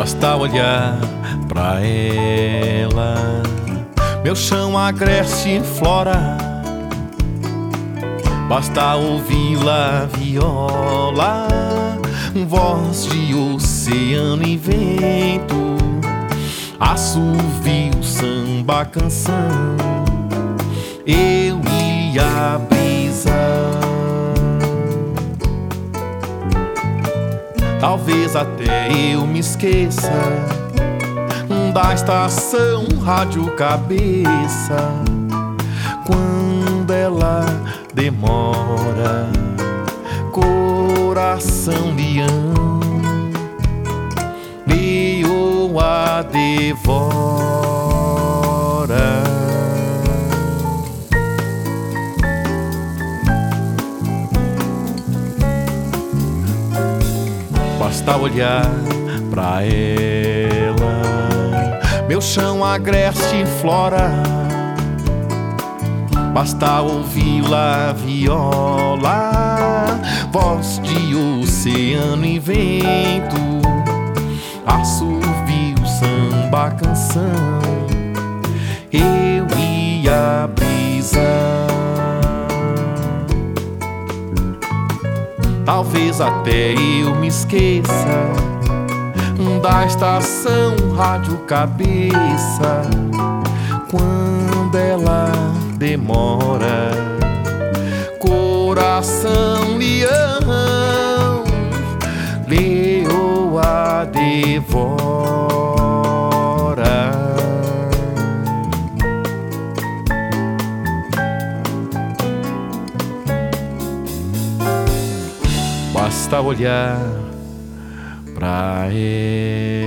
Basta olhar pra ela, meu chão agreste e flora. Basta ouvi-la viola, voz de oceano e vento, assovio, samba, canção. Eu e a Talvez até eu me esqueça da estação Rádio Cabeça quando ela demora. Coração leão, leoa devora. Basta olhar pra ela, meu chão agreste flora. Basta ouvi-la viola, voz de oceano e vento, assovio, samba, canção. E Talvez até eu me esqueça da estação Rádio Cabeça quando ela demora. Coração leão, leoa devora. Basta olhar pra ela.